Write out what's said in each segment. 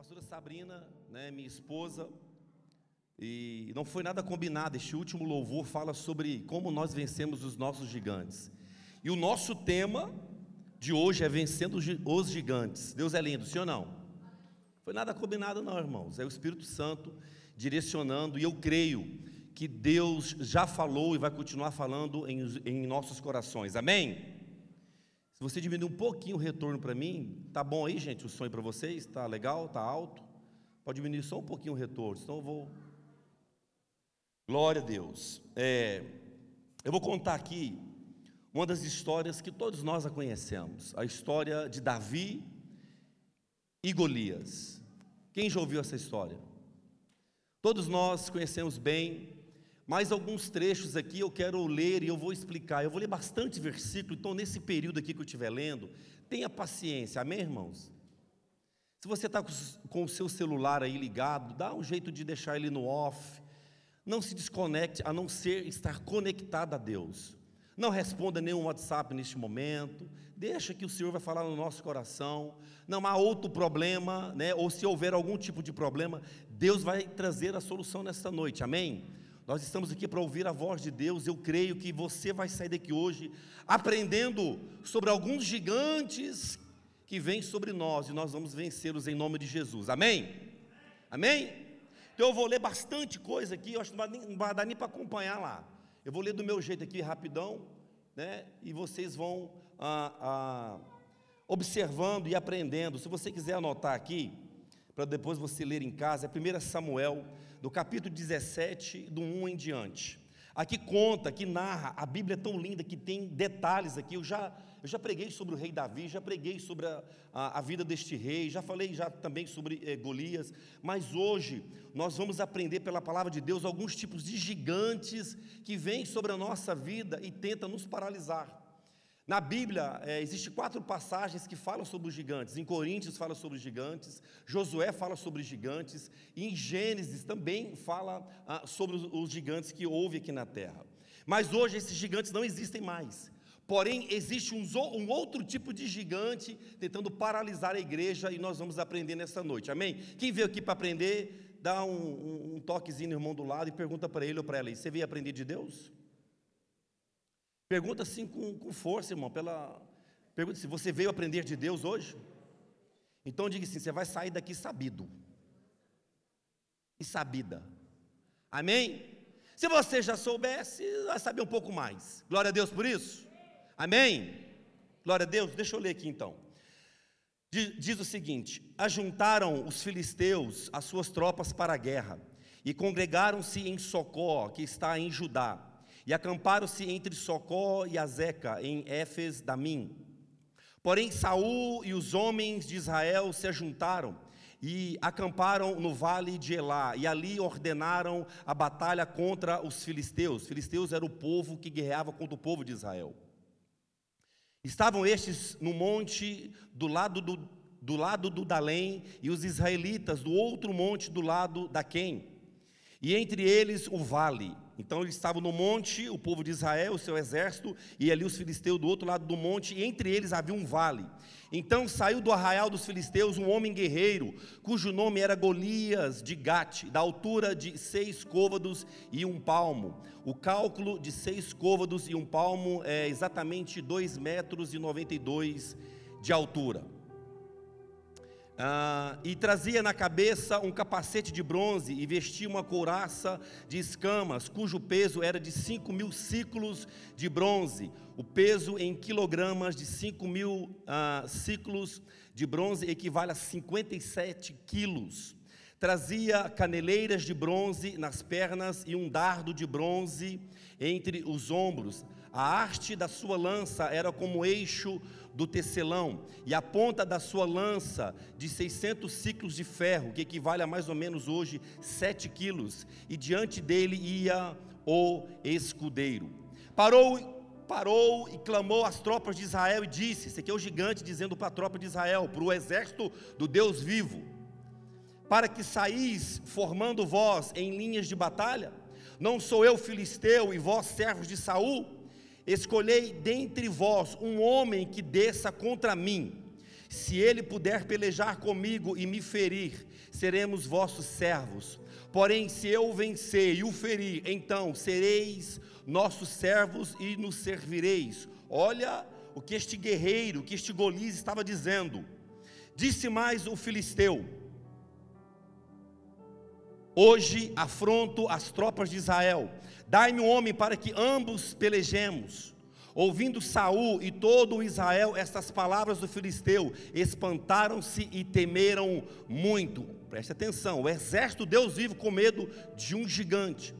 pastora Sabrina, né, minha esposa, e não foi nada combinado. Este último louvor fala sobre como nós vencemos os nossos gigantes. E o nosso tema de hoje é vencendo os gigantes. Deus é lindo, sim ou não? Foi nada combinado, não, irmãos. É o Espírito Santo direcionando, e eu creio que Deus já falou e vai continuar falando em, em nossos corações. Amém? Se você diminuir um pouquinho o retorno para mim, tá bom aí, gente, o sonho para vocês? Tá legal? Tá alto? Pode diminuir só um pouquinho o retorno, senão eu vou. Glória a Deus. É, eu vou contar aqui uma das histórias que todos nós a conhecemos, a história de Davi e Golias. Quem já ouviu essa história? Todos nós conhecemos bem mais alguns trechos aqui eu quero ler e eu vou explicar. Eu vou ler bastante versículo, então nesse período aqui que eu estiver lendo, tenha paciência, amém, irmãos? Se você está com o seu celular aí ligado, dá um jeito de deixar ele no off. Não se desconecte, a não ser estar conectado a Deus. Não responda nenhum WhatsApp neste momento. Deixa que o Senhor vai falar no nosso coração. Não há outro problema, né? Ou se houver algum tipo de problema, Deus vai trazer a solução nesta noite. Amém? Nós estamos aqui para ouvir a voz de Deus. Eu creio que você vai sair daqui hoje aprendendo sobre alguns gigantes que vêm sobre nós e nós vamos vencê-los em nome de Jesus. Amém? Amém? Então eu vou ler bastante coisa aqui, eu acho que não vai, dar nem para acompanhar lá. Eu vou ler do meu jeito aqui rapidão, né? E vocês vão ah, ah, observando e aprendendo. Se você quiser anotar aqui, para depois você ler em casa, é 1 Samuel do capítulo 17, do 1 em diante. Aqui conta, que narra, a Bíblia é tão linda que tem detalhes aqui. Eu já, eu já preguei sobre o rei Davi, já preguei sobre a, a, a vida deste rei, já falei já também sobre eh, Golias, mas hoje nós vamos aprender pela palavra de Deus alguns tipos de gigantes que vêm sobre a nossa vida e tentam nos paralisar. Na Bíblia, é, existem quatro passagens que falam sobre os gigantes. Em Coríntios fala sobre os gigantes, Josué fala sobre os gigantes, e em Gênesis também fala ah, sobre os, os gigantes que houve aqui na terra. Mas hoje esses gigantes não existem mais. Porém, existe um, um, outro tipo de gigante tentando paralisar a igreja e nós vamos aprender nessa noite, amém? Quem veio aqui para aprender, dá um, um, um toquezinho no irmão do lado e pergunta para ele ou para ela: Você veio aprender de Deus? Pergunta assim com, com força, irmão. Pela, pergunta se você veio aprender de Deus hoje. Então diga assim: você vai sair daqui sabido e sabida. Amém? Se você já soubesse, vai saber um pouco mais. Glória a Deus por isso. Amém? Glória a Deus. Deixa eu ler aqui então. Diz o seguinte: Ajuntaram os filisteus as suas tropas para a guerra e congregaram-se em Socó, que está em Judá e acamparam-se entre Socó e Azeca, em Éfes Damim. Porém, Saul e os homens de Israel se ajuntaram e acamparam no vale de Elá, e ali ordenaram a batalha contra os filisteus. Os filisteus era o povo que guerreava contra o povo de Israel. Estavam estes no monte do lado do, do lado do Dalém, e os israelitas do outro monte do lado da Quem, e entre eles o vale. Então eles estavam no monte, o povo de Israel, o seu exército, e ali os filisteus do outro lado do monte, e entre eles havia um vale. Então saiu do arraial dos filisteus um homem guerreiro, cujo nome era Golias de Gate, da altura de seis côvados e um palmo. O cálculo de seis côvados e um palmo é exatamente dois metros e noventa e dois de altura. Ah, e trazia na cabeça um capacete de bronze e vestia uma couraça de escamas, cujo peso era de cinco mil ciclos de bronze. O peso em quilogramas de cinco mil ah, ciclos de bronze equivale a 57 quilos. Trazia caneleiras de bronze nas pernas e um dardo de bronze entre os ombros. A haste da sua lança era como eixo do tecelão, e a ponta da sua lança de 600 ciclos de ferro, que equivale a mais ou menos hoje 7 quilos, e diante dele ia o escudeiro. Parou parou e clamou às tropas de Israel e disse: Esse aqui é o gigante dizendo para a tropa de Israel, para o exército do Deus vivo, para que saís formando vós em linhas de batalha? Não sou eu filisteu e vós servos de Saul? Escolhei dentre vós um homem que desça contra mim, Se ele puder pelejar comigo e me ferir, seremos vossos servos. Porém, se eu vencer e o ferir, então sereis nossos servos e nos servireis. Olha o que este guerreiro, o que este Golias estava dizendo. Disse mais o filisteu: Hoje afronto as tropas de Israel. Dai-me um homem para que ambos pelejemos. Ouvindo Saul e todo Israel estas palavras do filisteu, espantaram-se e temeram muito. Preste atenção, o exército Deus vivo com medo de um gigante.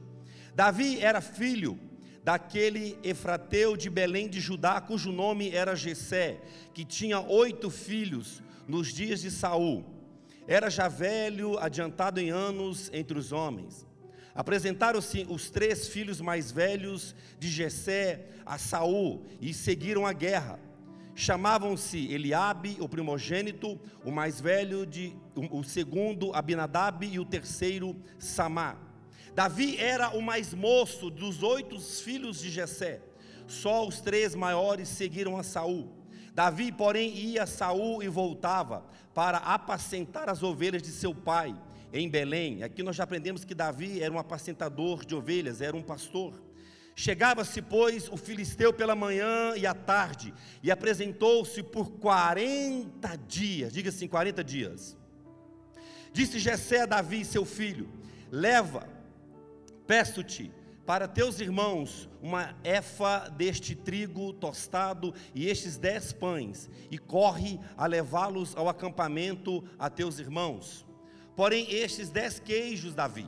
Davi era filho daquele Efrateu de Belém de Judá, cujo nome era Jessé, que tinha oito filhos nos dias de Saul. Era já velho, adiantado em anos entre os homens. Apresentaram-se os três filhos mais velhos de Jessé a Saul e seguiram a guerra. Chamavam-se Eliabe, o primogênito, o mais velho de o segundo Abinadab e o terceiro Samá. Davi era o mais moço dos oito filhos de Jessé. Só os três maiores seguiram a Saul. Davi, porém, ia a Saul e voltava para apacentar as ovelhas de seu pai em Belém. Aqui nós já aprendemos que Davi era um apacentador de ovelhas, era um pastor. Chegava-se, pois, o filisteu pela manhã e à tarde, e apresentou-se por 40 dias, diga assim, 40 dias. Disse Jessé a Davi, seu filho: Leva, peço-te, para teus irmãos uma efa deste trigo tostado e estes dez pães, e corre a levá-los ao acampamento a teus irmãos. Porém, estes dez queijos, Davi,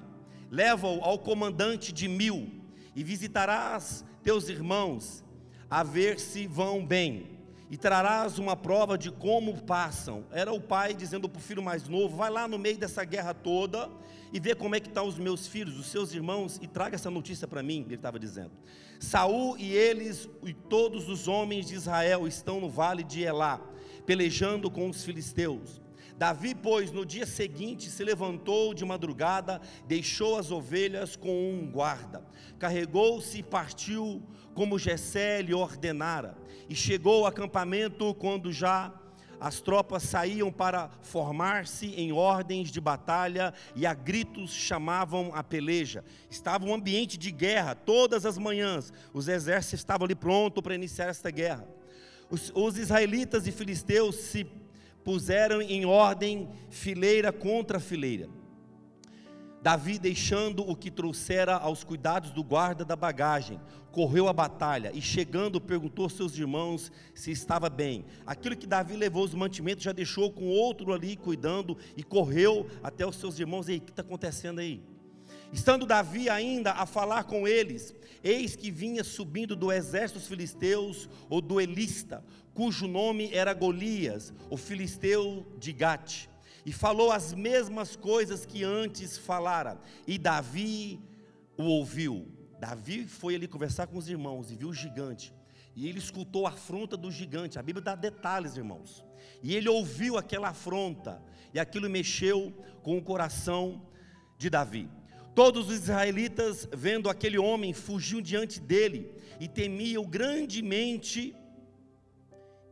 leva-o ao comandante de mil, e visitarás teus irmãos, a ver se vão bem, e trarás uma prova de como passam. Era o pai dizendo para o filho mais novo: vai lá no meio dessa guerra toda e vê como é que estão os meus filhos, os seus irmãos, e traga essa notícia para mim, ele estava dizendo. Saul e eles e todos os homens de Israel estão no vale de Elá, pelejando com os filisteus. Davi, pois, no dia seguinte se levantou de madrugada, deixou as ovelhas com um guarda, carregou-se e partiu como Jessé lhe ordenara, e chegou ao acampamento quando já as tropas saíam para formar-se em ordens de batalha e a gritos chamavam a peleja. Estava um ambiente de guerra todas as manhãs. Os exércitos estavam ali prontos para iniciar esta guerra. Os, os israelitas e filisteus se puseram em ordem fileira contra fileira. Davi, deixando o que trouxera aos cuidados do guarda da bagagem, correu à batalha e, chegando, perguntou aos seus irmãos se estava bem. Aquilo que Davi levou os mantimentos já deixou com outro ali cuidando e correu até os seus irmãos. Ei, o que está acontecendo aí? Estando Davi ainda a falar com eles, eis que vinha subindo do exército dos filisteus o duelista, cujo nome era Golias, o filisteu de Gate, e falou as mesmas coisas que antes falara, e Davi o ouviu. Davi foi ali conversar com os irmãos e viu o gigante, e ele escutou a afronta do gigante. A Bíblia dá detalhes, irmãos. E ele ouviu aquela afronta, e aquilo mexeu com o coração de Davi. Todos os israelitas, vendo aquele homem, fugiam diante dele e temiam grandemente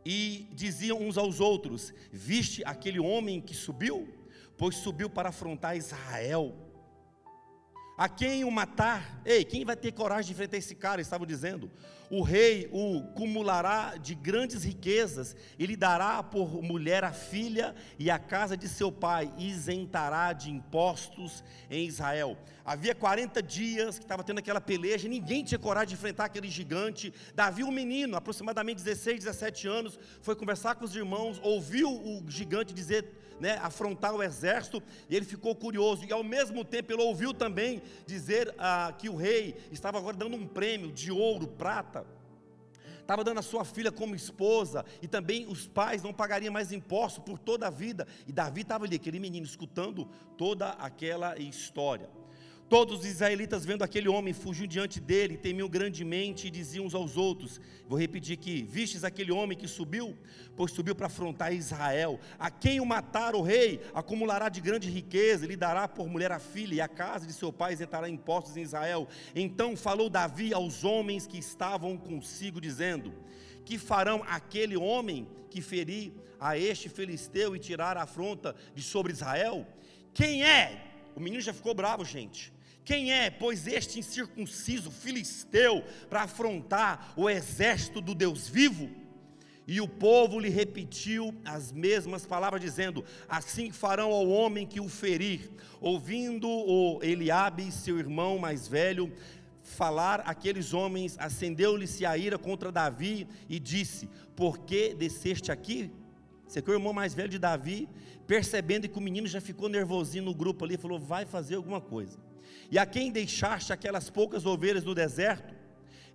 e diziam uns aos outros: Viste aquele homem que subiu? Pois subiu para afrontar Israel. A quem o matar? Ei, quem vai ter coragem de enfrentar esse cara? Estavam dizendo o rei o cumulará de grandes riquezas, e lhe dará por mulher a filha e a casa de seu pai, isentará de impostos em Israel. Havia 40 dias que estava tendo aquela peleja, ninguém tinha coragem de enfrentar aquele gigante. Davi, um menino, aproximadamente 16, 17 anos, foi conversar com os irmãos, ouviu o gigante dizer né, afrontar o exército, e ele ficou curioso, e ao mesmo tempo ele ouviu também dizer ah, que o rei estava agora dando um prêmio de ouro, prata, estava dando a sua filha como esposa, e também os pais não pagariam mais impostos por toda a vida, e Davi estava ali, aquele menino, escutando toda aquela história. Todos os israelitas, vendo aquele homem, fugiam diante dele, temiam grandemente e diziam uns aos outros: Vou repetir aqui: Vistes aquele homem que subiu? Pois subiu para afrontar Israel. A quem o matar o rei, acumulará de grande riqueza, lhe dará por mulher a filha, e a casa de seu pai isentará impostos em Israel. Então falou Davi aos homens que estavam consigo, dizendo: que farão aquele homem que ferir a este filisteu e tirar a afronta de sobre Israel? Quem é? O menino já ficou bravo, gente. Quem é, pois, este incircunciso filisteu para afrontar o exército do Deus vivo? E o povo lhe repetiu as mesmas palavras, dizendo: Assim farão ao homem que o ferir. Ouvindo o Eliabe, seu irmão mais velho, falar aqueles homens, acendeu-lhe-se a ira contra Davi e disse: Por que desceste aqui? Você que é o irmão mais velho de Davi, percebendo que o menino já ficou nervosinho no grupo ali, falou: Vai fazer alguma coisa. E a quem deixaste aquelas poucas ovelhas no deserto?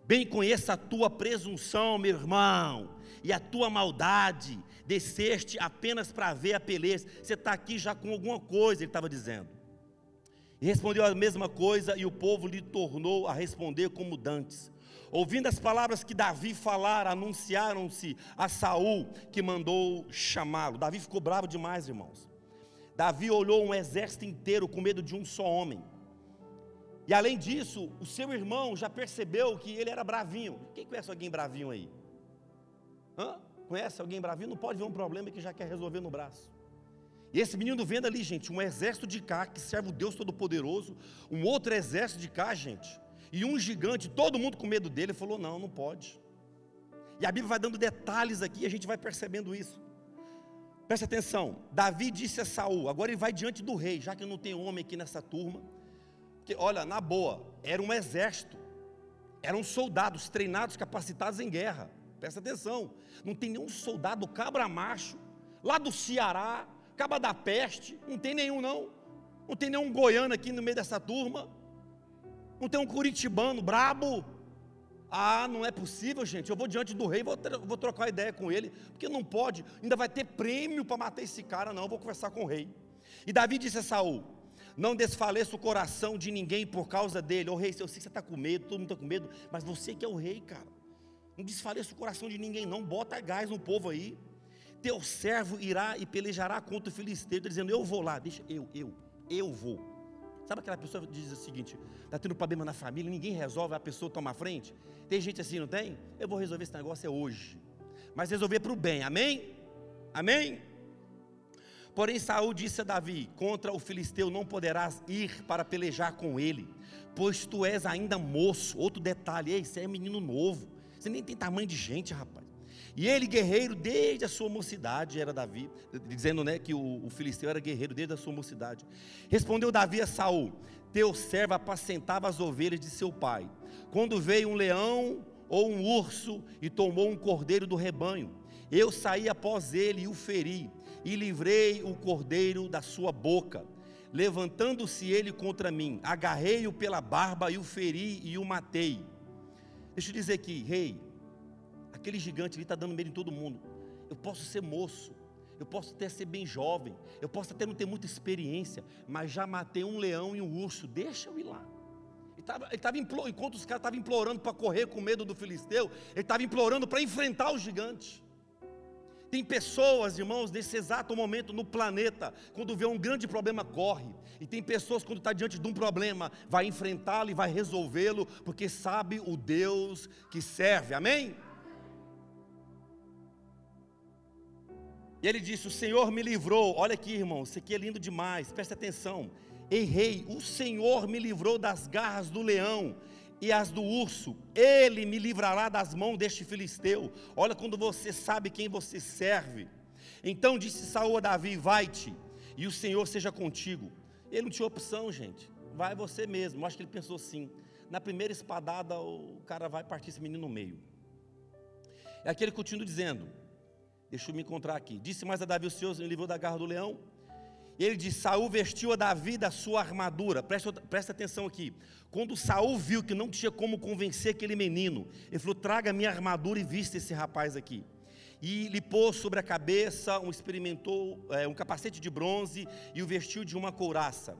Bem conheça a tua presunção, meu irmão, e a tua maldade. Desceste apenas para ver a peleja. Você está aqui já com alguma coisa, ele estava dizendo. E respondeu a mesma coisa, e o povo lhe tornou a responder como dantes. Ouvindo as palavras que Davi falara, anunciaram-se a Saul, que mandou chamá-lo. Davi ficou bravo demais, irmãos. Davi olhou um exército inteiro com medo de um só homem. E além disso, o seu irmão já percebeu que ele era bravinho. Quem conhece alguém bravinho aí? Hã? Conhece alguém bravinho? Não pode ver um problema que já quer resolver no braço. E esse menino vendo ali, gente, um exército de cá que serve o Deus Todo-Poderoso, um outro exército de cá, gente, e um gigante, todo mundo com medo dele, falou: não, não pode. E a Bíblia vai dando detalhes aqui e a gente vai percebendo isso. Presta atenção, Davi disse a Saul, agora ele vai diante do rei, já que não tem homem aqui nessa turma, olha, na boa, era um exército, eram soldados treinados, capacitados em guerra. Presta atenção, não tem nenhum soldado cabra macho, lá do Ceará, caba da peste, não tem nenhum não. Não tem nenhum goiano aqui no meio dessa turma. Não tem um curitibano brabo. Ah, não é possível, gente. Eu vou diante do rei, vou, vou trocar ideia com ele, porque não pode. Ainda vai ter prêmio para matar esse cara, não. Eu vou conversar com o rei. E Davi disse a Saul: não desfaleça o coração de ninguém por causa dele. Ô rei, eu sei que você está com medo, todo mundo está com medo, mas você que é o rei, cara. Não desfaleça o coração de ninguém, não. Bota gás no povo aí. Teu servo irá e pelejará contra o filisteu, dizendo: Eu vou lá, deixa eu, eu, eu vou. Sabe aquela pessoa que diz o seguinte: está tendo problema na família, ninguém resolve, a pessoa toma a frente? Tem gente assim, não tem? Eu vou resolver esse negócio é hoje. Mas resolver para o bem, amém? Amém? Porém, Saul disse a Davi: Contra o filisteu não poderás ir para pelejar com ele, pois tu és ainda moço. Outro detalhe: ei, você é menino novo, você nem tem tamanho de gente, rapaz. E ele, guerreiro desde a sua mocidade, era Davi, dizendo né, que o, o filisteu era guerreiro desde a sua mocidade. Respondeu Davi a Saul: Teu servo apacentava as ovelhas de seu pai. Quando veio um leão ou um urso e tomou um cordeiro do rebanho, eu saí após ele e o feri e livrei o cordeiro da sua boca. Levantando-se ele contra mim, agarrei-o pela barba e o feri e o matei. Deixa eu dizer aqui, rei, aquele gigante ali está dando medo em todo mundo. Eu posso ser moço, eu posso até ser bem jovem, eu posso até não ter muita experiência, mas já matei um leão e um urso, deixa eu ir lá. Ele estava, enquanto os caras estavam implorando para correr com medo do filisteu, ele estava implorando para enfrentar o gigante. Tem pessoas, irmãos, nesse exato momento no planeta, quando vê um grande problema, corre. E tem pessoas, quando está diante de um problema, vai enfrentá-lo e vai resolvê-lo, porque sabe o Deus que serve. Amém? E ele disse: O Senhor me livrou. Olha aqui, irmão, isso aqui é lindo demais, preste atenção. Errei, o Senhor me livrou das garras do leão e as do urso, ele me livrará das mãos deste filisteu. Olha quando você sabe quem você serve. Então disse Saul a Davi: Vai-te, e o Senhor seja contigo. Ele não tinha opção, gente. Vai você mesmo. Eu acho que ele pensou assim: na primeira espadada, o cara vai partir esse menino no meio. É aquele continua dizendo: Deixa eu me encontrar aqui. Disse mais a Davi: O Senhor me livrou da garra do leão. E ele diz: Saul vestiu a Davi da sua armadura. Presta, presta atenção aqui. Quando Saul viu que não tinha como convencer aquele menino, ele falou: traga minha armadura e vista esse rapaz aqui. E lhe pôs sobre a cabeça um experimentou é, um capacete de bronze e o vestiu de uma couraça.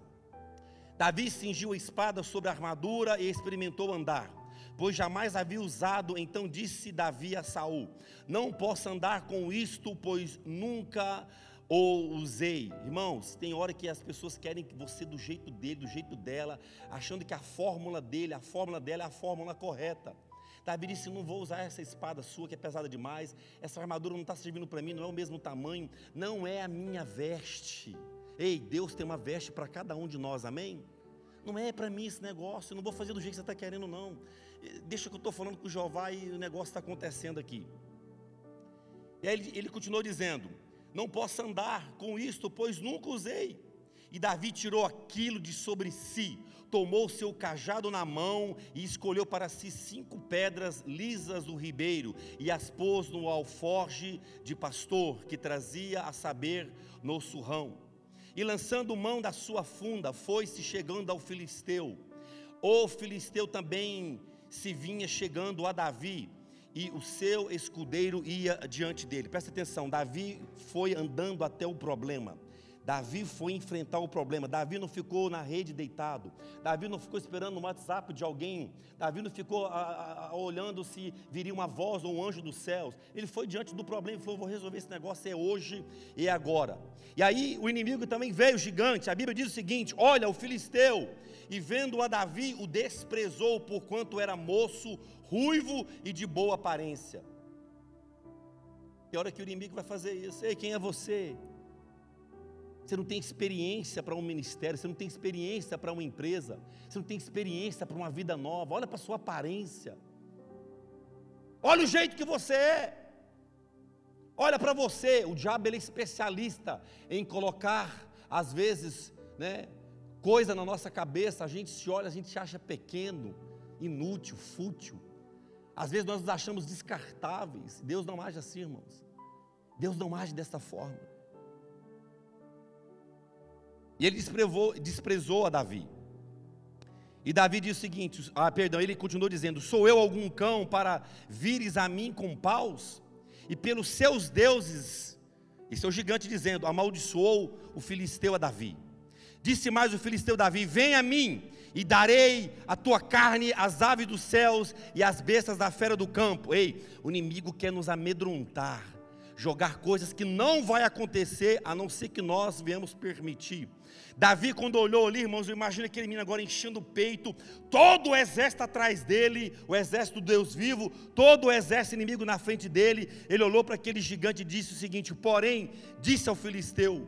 Davi cingiu a espada sobre a armadura e experimentou andar, pois jamais havia usado. Então disse Davi a Saul: Não posso andar com isto, pois nunca ou usei. Irmãos, tem hora que as pessoas querem você do jeito dele, do jeito dela, achando que a fórmula dele, a fórmula dela é a fórmula correta. Davi disse: Não vou usar essa espada sua que é pesada demais, essa armadura não está servindo para mim, não é o mesmo tamanho, não é a minha veste. Ei, Deus tem uma veste para cada um de nós, amém? Não é para mim esse negócio, eu não vou fazer do jeito que você está querendo, não. Deixa que eu estou falando com o Jeová e o negócio está acontecendo aqui. E aí ele, ele continuou dizendo: Não posso andar com isto, pois nunca usei. E Davi tirou aquilo de sobre si, tomou seu cajado na mão e escolheu para si cinco pedras lisas do ribeiro e as pôs no alforge de pastor que trazia a saber no surrão. E lançando mão da sua funda, foi-se chegando ao filisteu. O filisteu também se vinha chegando a Davi e o seu escudeiro ia diante dele. Presta atenção, Davi foi andando até o problema. Davi foi enfrentar o problema. Davi não ficou na rede deitado. Davi não ficou esperando no WhatsApp de alguém. Davi não ficou a, a, olhando se viria uma voz ou um anjo dos céus. Ele foi diante do problema e falou: Vou resolver esse negócio, é hoje e é agora. E aí o inimigo também veio gigante. A Bíblia diz o seguinte: Olha, o filisteu, e vendo a Davi, o desprezou, porquanto era moço, ruivo e de boa aparência. E a hora que o inimigo vai fazer isso? Ei, quem é você? Você não tem experiência para um ministério, você não tem experiência para uma empresa, você não tem experiência para uma vida nova. Olha para a sua aparência. Olha o jeito que você é. Olha para você, o diabo ele é especialista em colocar, às vezes, né, coisa na nossa cabeça, a gente se olha, a gente se acha pequeno, inútil, fútil. Às vezes nós nos achamos descartáveis. Deus não age assim, irmãos. Deus não age dessa forma. E ele desprezou, desprezou a Davi. E Davi diz o seguinte: ah, perdão, ele continuou dizendo: Sou eu algum cão para vires a mim com paus? E pelos seus deuses, e seu gigante dizendo: Amaldiçoou o filisteu a Davi. Disse mais o filisteu Davi: Vem a mim, e darei a tua carne às aves dos céus e às bestas da fera do campo. Ei, o inimigo quer nos amedrontar, jogar coisas que não vai acontecer, a não ser que nós viemos permitir. Davi, quando olhou ali, irmãos, imagina aquele menino agora enchendo o peito, todo o exército atrás dele, o exército do Deus vivo, todo o exército inimigo na frente dele. Ele olhou para aquele gigante e disse o seguinte: Porém, disse ao filisteu: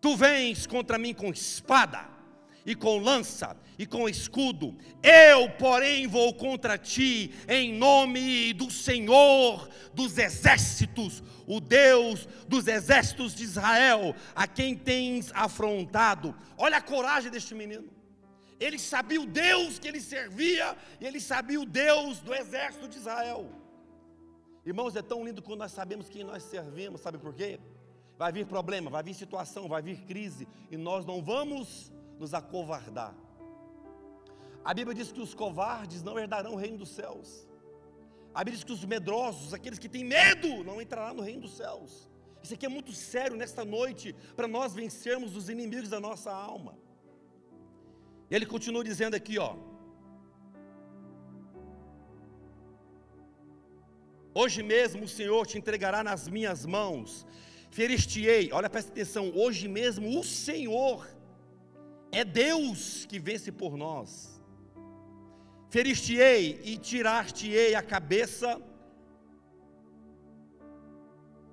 Tu vens contra mim com espada e com lança e com escudo. Eu, porém, vou contra ti em nome do Senhor dos exércitos, o Deus dos exércitos de Israel, a quem tens afrontado. Olha a coragem deste menino. Ele sabia o Deus que ele servia e ele sabia o Deus do exército de Israel. Irmãos, é tão lindo quando nós sabemos quem nós servimos, sabe por quê? Vai vir problema, vai vir situação, vai vir crise, e nós não vamos nos acovardar. A Bíblia diz que os covardes não herdarão o reino dos céus. A Bíblia diz que os medrosos, aqueles que têm medo, não entrarão no reino dos céus. Isso aqui é muito sério nesta noite, para nós vencermos os inimigos da nossa alma. E ele continua dizendo aqui, ó. Hoje mesmo o Senhor te entregará nas minhas mãos, ferir-te-ei, olha, presta atenção, hoje mesmo o Senhor é Deus que vence por nós. Ferir-te-ei e tirar-te-ei a cabeça,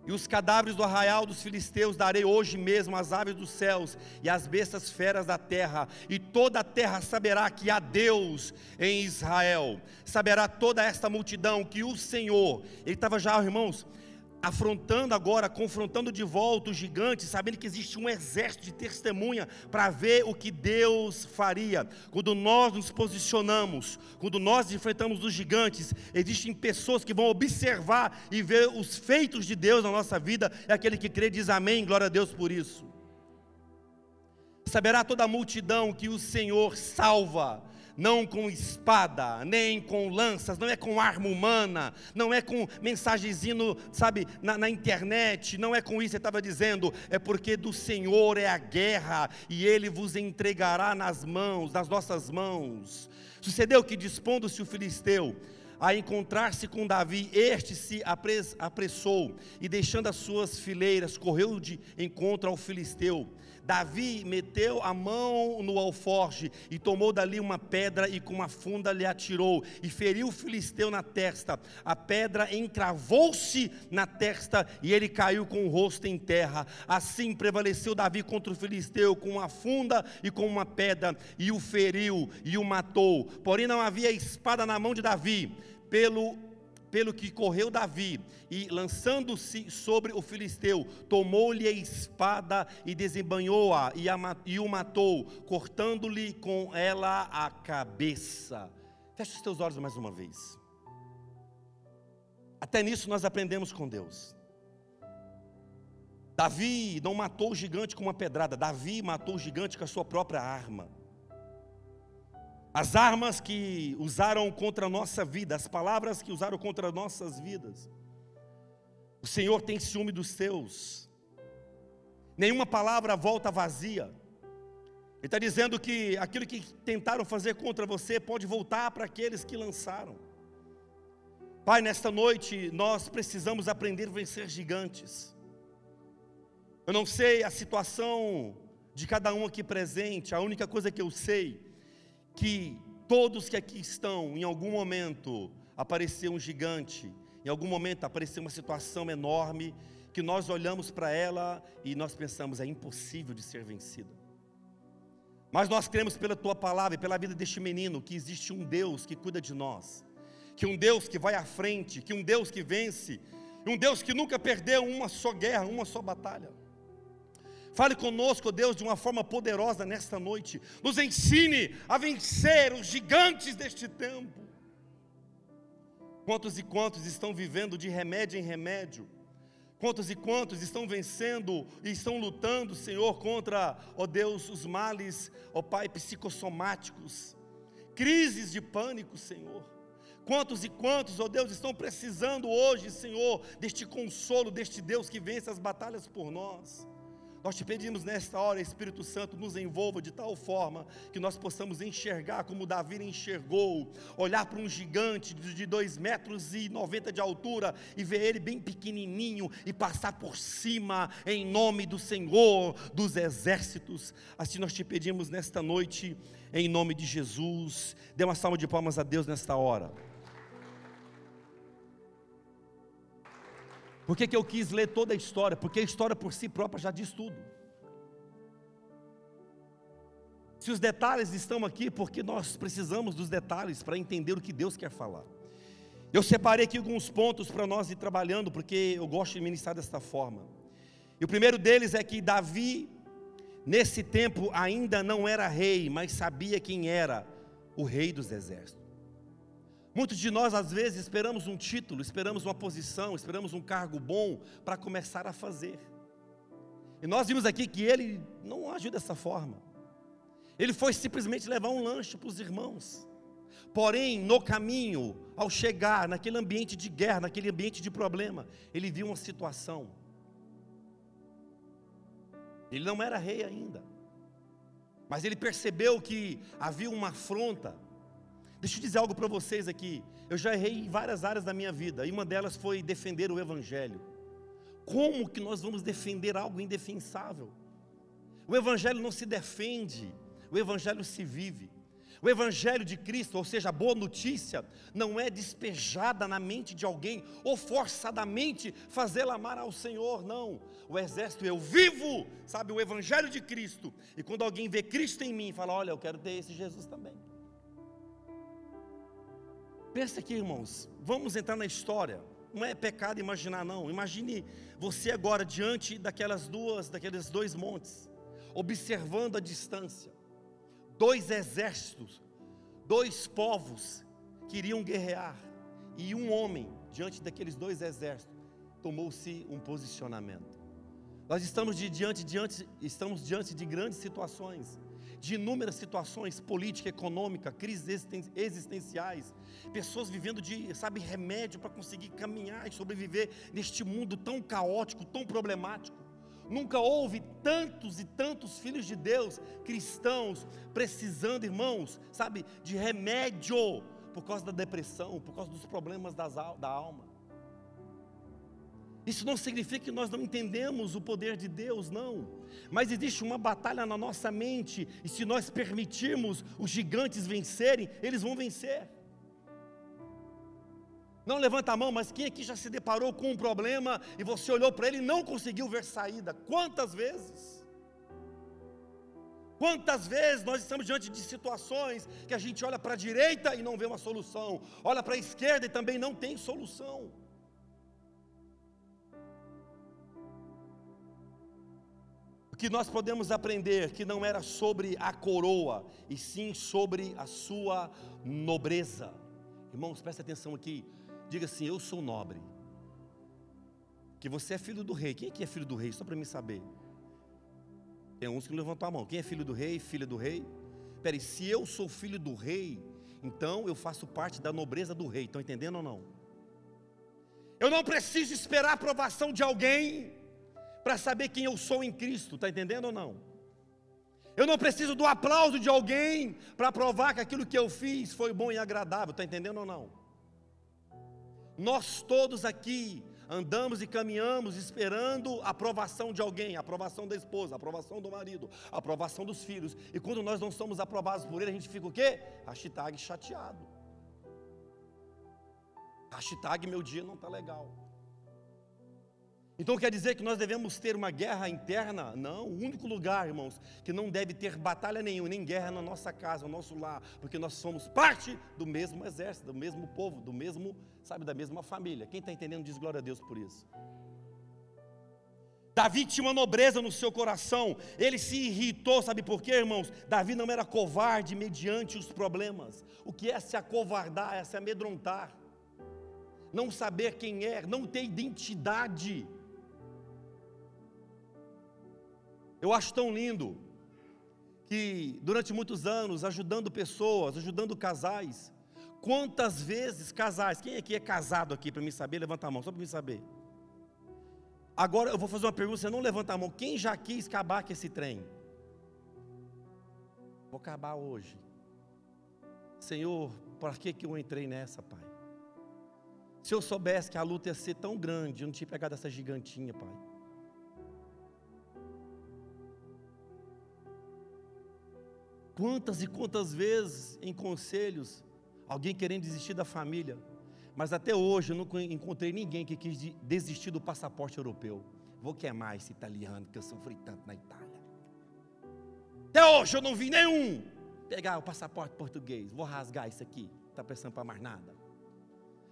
e os cadáveres do arraial dos filisteus darei hoje mesmo às aves dos céus e às bestas feras da terra, e toda a terra saberá que há Deus em Israel. Saberá toda esta multidão que o Senhor, ele estava já, irmãos, afrontando agora, confrontando de volta os gigantes, sabendo que existe um exército de testemunha para ver o que Deus faria. Quando nós nos posicionamos, quando nós enfrentamos os gigantes, existem pessoas que vão observar e ver os feitos de Deus na nossa vida, é aquele que crê diz amém, glória a Deus por isso. Saberá toda a multidão que o Senhor salva não com espada, nem com lanças, não é com arma humana, não é com mensagenzinho, sabe, na, na internet, não é com isso que estava dizendo, é porque do Senhor é a guerra e Ele vos entregará nas mãos, nas nossas mãos. Sucedeu que, dispondo-se o filisteu a encontrar-se com Davi, este se apressou e, deixando as suas fileiras, correu de encontro ao filisteu. Davi meteu a mão no alforge e tomou dali uma pedra e com uma funda lhe atirou e feriu o filisteu na testa. A pedra encravou-se na testa e ele caiu com o rosto em terra. Assim prevaleceu Davi contra o filisteu com uma funda e com uma pedra e o feriu e o matou. Porém não havia espada na mão de Davi. Pelo pelo que correu Davi, e lançando-se sobre o filisteu, tomou-lhe a espada e desembanhou-a e, e o matou, cortando-lhe com ela a cabeça. Feche os teus olhos mais uma vez. Até nisso nós aprendemos com Deus. Davi não matou o gigante com uma pedrada, Davi matou o gigante com a sua própria arma. As armas que usaram contra a nossa vida, as palavras que usaram contra nossas vidas. O Senhor tem ciúme dos seus. Nenhuma palavra volta vazia. Ele está dizendo que aquilo que tentaram fazer contra você pode voltar para aqueles que lançaram. Pai, nesta noite nós precisamos aprender a vencer gigantes. Eu não sei a situação de cada um aqui presente, a única coisa que eu sei que todos que aqui estão, em algum momento apareceu um gigante, em algum momento apareceu uma situação enorme, que nós olhamos para ela e nós pensamos, é impossível de ser vencida. Mas nós cremos pela tua palavra e pela vida deste menino que existe um Deus que cuida de nós, que um Deus que vai à frente, que um Deus que vence, um Deus que nunca perdeu uma só guerra, uma só batalha. Fale conosco, Deus, de uma forma poderosa nesta noite. Nos ensine a vencer os gigantes deste tempo. Quantos e quantos estão vivendo de remédio em remédio? Quantos e quantos estão vencendo e estão lutando, Senhor, contra, ó Deus, os males, ó Pai, psicossomáticos, crises de pânico, Senhor. Quantos e quantos, ó Deus, estão precisando hoje, Senhor, deste consolo, deste Deus que vence as batalhas por nós. Nós te pedimos nesta hora, Espírito Santo, nos envolva de tal forma que nós possamos enxergar como Davi enxergou, olhar para um gigante de 2 metros e 90 de altura e ver ele bem pequenininho e passar por cima em nome do Senhor dos exércitos. Assim nós te pedimos nesta noite, em nome de Jesus. Dê uma salva de palmas a Deus nesta hora. Por que, que eu quis ler toda a história? Porque a história por si própria já diz tudo. Se os detalhes estão aqui, porque nós precisamos dos detalhes para entender o que Deus quer falar. Eu separei aqui alguns pontos para nós ir trabalhando, porque eu gosto de ministrar desta forma. E o primeiro deles é que Davi, nesse tempo, ainda não era rei, mas sabia quem era o rei dos exércitos. Muitos de nós, às vezes, esperamos um título, esperamos uma posição, esperamos um cargo bom para começar a fazer. E nós vimos aqui que ele não agiu dessa forma. Ele foi simplesmente levar um lanche para os irmãos. Porém, no caminho, ao chegar naquele ambiente de guerra, naquele ambiente de problema, ele viu uma situação. Ele não era rei ainda, mas ele percebeu que havia uma afronta Deixa eu dizer algo para vocês aqui. Eu já errei em várias áreas da minha vida, e uma delas foi defender o Evangelho. Como que nós vamos defender algo indefensável? O Evangelho não se defende, o Evangelho se vive. O Evangelho de Cristo, ou seja, a boa notícia, não é despejada na mente de alguém ou forçadamente fazê-la amar ao Senhor, não. O exército, eu vivo, sabe, o Evangelho de Cristo. E quando alguém vê Cristo em mim, fala: Olha, eu quero ter esse Jesus também. Pensa aqui, irmãos, vamos entrar na história. Não é pecado imaginar, não. Imagine você agora diante daquelas duas, daqueles dois montes, observando a distância. Dois exércitos, dois povos queriam guerrear, e um homem diante daqueles dois exércitos tomou-se um posicionamento. Nós estamos diante, diante, estamos diante de grandes situações de inúmeras situações política, econômica, crises existenciais, pessoas vivendo de, sabe, remédio para conseguir caminhar e sobreviver neste mundo tão caótico, tão problemático. Nunca houve tantos e tantos filhos de Deus, cristãos, precisando, irmãos, sabe, de remédio por causa da depressão, por causa dos problemas das, da alma. Isso não significa que nós não entendemos o poder de Deus, não. Mas existe uma batalha na nossa mente, e se nós permitirmos os gigantes vencerem, eles vão vencer. Não levanta a mão, mas quem aqui já se deparou com um problema e você olhou para ele e não conseguiu ver saída? Quantas vezes? Quantas vezes nós estamos diante de situações que a gente olha para a direita e não vê uma solução, olha para a esquerda e também não tem solução. Que nós podemos aprender que não era sobre a coroa, e sim sobre a sua nobreza. Irmãos, preste atenção aqui. Diga assim: Eu sou nobre. Que você é filho do rei. Quem é que é filho do rei? Só para mim saber. Tem uns que levantou a mão. Quem é filho do rei? Filha do rei? Peraí, se eu sou filho do rei, então eu faço parte da nobreza do rei. Estão entendendo ou não? Eu não preciso esperar a aprovação de alguém para saber quem eu sou em Cristo, está entendendo ou não? Eu não preciso do aplauso de alguém para provar que aquilo que eu fiz foi bom e agradável, está entendendo ou não? Nós todos aqui andamos e caminhamos esperando a aprovação de alguém, a aprovação da esposa, a aprovação do marido, a aprovação dos filhos. E quando nós não somos aprovados por ele, a gente fica o quê? Hashtag chateado. Hashtag meu dia não está legal. Então quer dizer que nós devemos ter uma guerra interna? Não, o único lugar, irmãos, que não deve ter batalha nenhuma, nem guerra na nossa casa, no nosso lar, porque nós somos parte do mesmo exército, do mesmo povo, do mesmo, sabe, da mesma família. Quem está entendendo diz glória a Deus por isso. Davi tinha uma nobreza no seu coração, ele se irritou, sabe por quê, irmãos? Davi não era covarde mediante os problemas. O que é se acovardar, é se amedrontar, não saber quem é, não ter identidade. Eu acho tão lindo que durante muitos anos, ajudando pessoas, ajudando casais, quantas vezes casais, quem aqui é casado aqui para me saber, levanta a mão, só para me saber. Agora eu vou fazer uma pergunta, você não levanta a mão, quem já quis acabar com esse trem? Vou acabar hoje. Senhor, para que, que eu entrei nessa, Pai? Se eu soubesse que a luta ia ser tão grande, eu não tinha pegado essa gigantinha, Pai. Quantas e quantas vezes em conselhos, alguém querendo desistir da família, mas até hoje eu não encontrei ninguém que quis desistir do passaporte europeu. Vou queimar esse italiano que eu sofri tanto na Itália. Até hoje eu não vi nenhum pegar o passaporte português. Vou rasgar isso aqui. Está pensando para mais nada.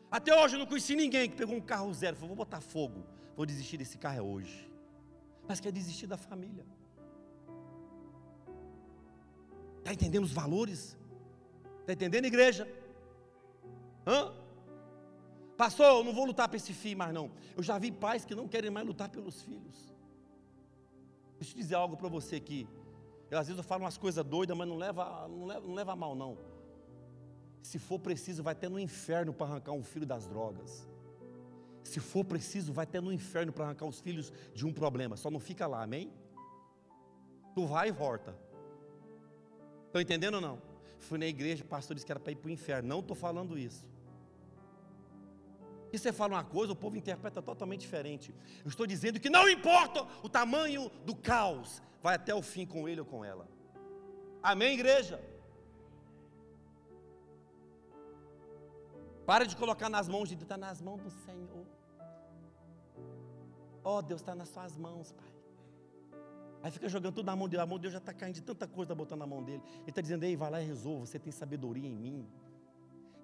Até hoje eu não conheci ninguém que pegou um carro zero. Falou, vou botar fogo. Vou desistir desse carro é hoje. Mas quer desistir da família. Está entendendo os valores? Está entendendo, igreja? Hã? Pastor, eu não vou lutar para esse filho mais não. Eu já vi pais que não querem mais lutar pelos filhos. Deixa eu dizer algo para você aqui. Eu, às vezes eu falo umas coisas doidas, mas não leva, não leva, não leva mal não. Se for preciso, vai até no inferno para arrancar um filho das drogas. Se for preciso, vai até no inferno para arrancar os filhos de um problema. Só não fica lá, amém? Tu vai e volta. Estão entendendo ou não? Fui na igreja, o pastor disse que era para ir para o inferno. Não estou falando isso. E você fala uma coisa, o povo interpreta totalmente diferente. Eu estou dizendo que não importa o tamanho do caos, vai até o fim com ele ou com ela. Amém, igreja? Para de colocar nas mãos de Deus, está nas mãos do Senhor. Ó oh, Deus está nas suas mãos, Pai. Aí fica jogando tudo na mão dele, a mão de Deus já está caindo de tanta coisa, está botando na mão dele. Ele está dizendo, ei, vai lá e resolva, você tem sabedoria em mim.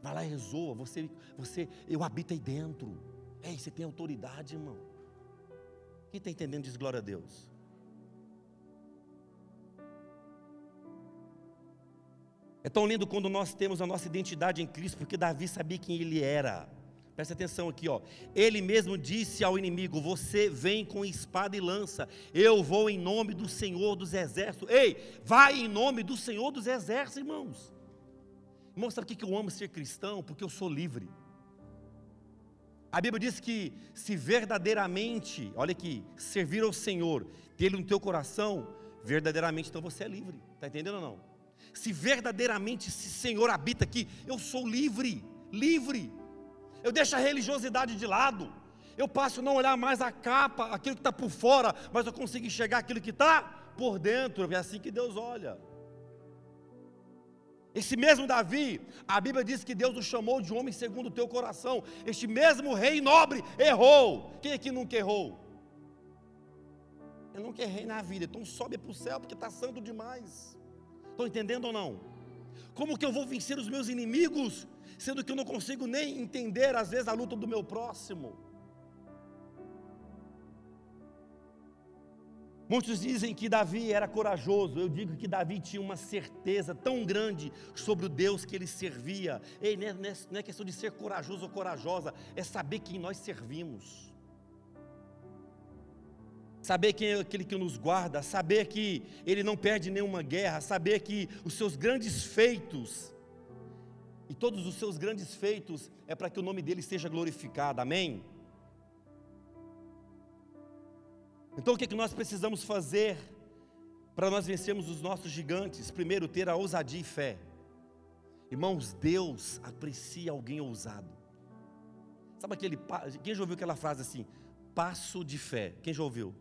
Vai lá e resolva, você, você, eu habito aí dentro. Ei, você tem autoridade, irmão. Quem está entendendo diz glória a Deus. É tão lindo quando nós temos a nossa identidade em Cristo, porque Davi sabia quem ele era. Presta atenção aqui, ó. Ele mesmo disse ao inimigo: Você vem com espada e lança, eu vou em nome do Senhor dos Exércitos. Ei, vai em nome do Senhor dos Exércitos, irmãos. Irmãos, sabe o que eu amo ser cristão? Porque eu sou livre. A Bíblia diz que se verdadeiramente, olha aqui, servir ao Senhor, ter Ele no teu coração, verdadeiramente então você é livre. Está entendendo ou não? Se verdadeiramente esse Senhor habita aqui, eu sou livre, livre. Eu deixo a religiosidade de lado. Eu passo a não olhar mais a capa, aquilo que está por fora, mas eu consigo enxergar aquilo que está por dentro. É assim que Deus olha. Esse mesmo Davi, a Bíblia diz que Deus o chamou de homem segundo o teu coração. Este mesmo rei nobre errou. Quem aqui nunca errou? Eu nunca errei na vida, então sobe para o céu porque está santo demais. Estão entendendo ou não? Como que eu vou vencer os meus inimigos, sendo que eu não consigo nem entender às vezes a luta do meu próximo? Muitos dizem que Davi era corajoso, eu digo que Davi tinha uma certeza tão grande sobre o Deus que ele servia. Ei, não, é, não é questão de ser corajoso ou corajosa, é saber quem nós servimos. Saber quem é aquele que nos guarda, saber que ele não perde nenhuma guerra, saber que os seus grandes feitos, e todos os seus grandes feitos, é para que o nome dele seja glorificado, amém? Então o que, é que nós precisamos fazer para nós vencermos os nossos gigantes? Primeiro, ter a ousadia e fé. Irmãos, Deus aprecia alguém ousado. Sabe aquele. Quem já ouviu aquela frase assim? Passo de fé. Quem já ouviu?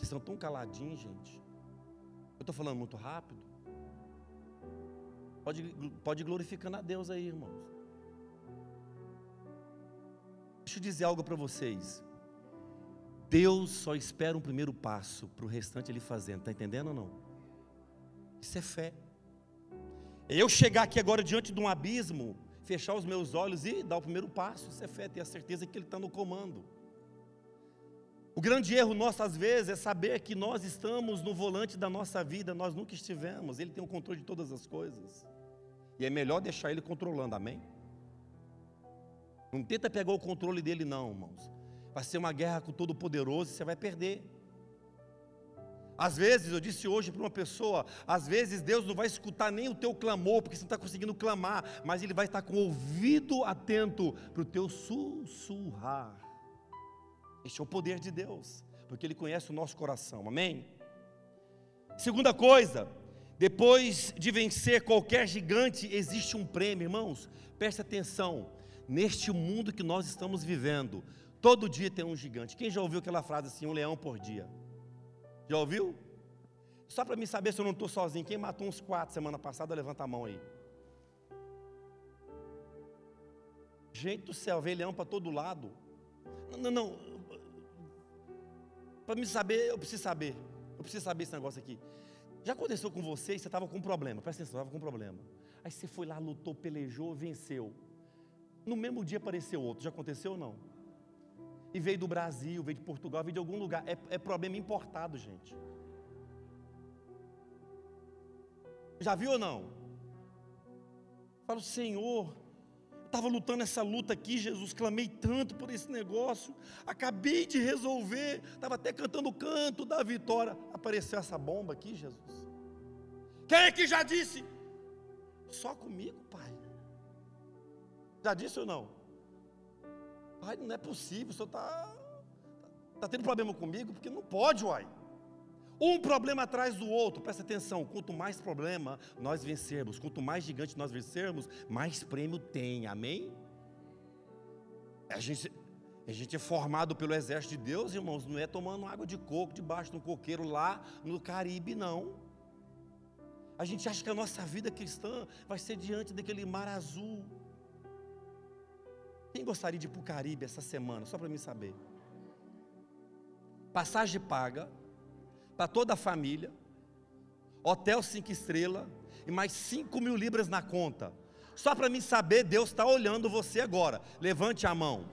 Vocês estão tão caladinhos, gente. Eu estou falando muito rápido. Pode, pode glorificando a Deus aí, irmãos. Deixa eu dizer algo para vocês. Deus só espera um primeiro passo para o restante ele fazendo, está entendendo ou não? Isso é fé. Eu chegar aqui agora diante de um abismo, fechar os meus olhos e dar o primeiro passo, isso é fé, ter a certeza que Ele está no comando. O grande erro nosso às vezes é saber que nós estamos no volante da nossa vida, nós nunca estivemos, Ele tem o controle de todas as coisas. E é melhor deixar Ele controlando, amém? Não tenta pegar o controle dele, não, irmãos. Vai ser uma guerra com todo poderoso e você vai perder. Às vezes, eu disse hoje para uma pessoa, às vezes Deus não vai escutar nem o teu clamor, porque você não está conseguindo clamar, mas Ele vai estar com o ouvido atento para o teu sussurrar. Este é o poder de Deus, porque Ele conhece o nosso coração, amém? Segunda coisa, depois de vencer qualquer gigante, existe um prêmio, irmãos, preste atenção, neste mundo que nós estamos vivendo, Todo dia tem um gigante. Quem já ouviu aquela frase assim, um leão por dia? Já ouviu? Só para me saber se eu não estou sozinho. Quem matou uns quatro semana passada, levanta a mão aí. Gente do céu, vê leão para todo lado. Não, não, não. Para me saber, eu preciso saber. Eu preciso saber esse negócio aqui. Já aconteceu com você e você estava com um problema? Presta atenção, estava com um problema. Aí você foi lá, lutou, pelejou, venceu. No mesmo dia apareceu outro. Já aconteceu ou não? E veio do Brasil, veio de Portugal, veio de algum lugar. É, é problema importado, gente. Já viu ou não? Fala, Senhor, estava lutando essa luta aqui, Jesus, clamei tanto por esse negócio, acabei de resolver, estava até cantando o canto da vitória. Apareceu essa bomba aqui, Jesus. Quem é que já disse? Só comigo, Pai. Já disse ou não? Pai, não é possível, o senhor está tá tendo problema comigo, porque não pode, uai. Um problema atrás do outro, presta atenção, quanto mais problema nós vencermos, quanto mais gigante nós vencermos, mais prêmio tem, amém? A gente, a gente é formado pelo exército de Deus, irmãos, não é tomando água de coco debaixo de um coqueiro lá no Caribe, não. A gente acha que a nossa vida cristã vai ser diante daquele mar azul. Quem gostaria de ir para o Caribe essa semana, só para mim saber? Passagem paga, para toda a família, hotel cinco estrelas e mais cinco mil libras na conta. Só para mim saber, Deus está olhando você agora. Levante a mão.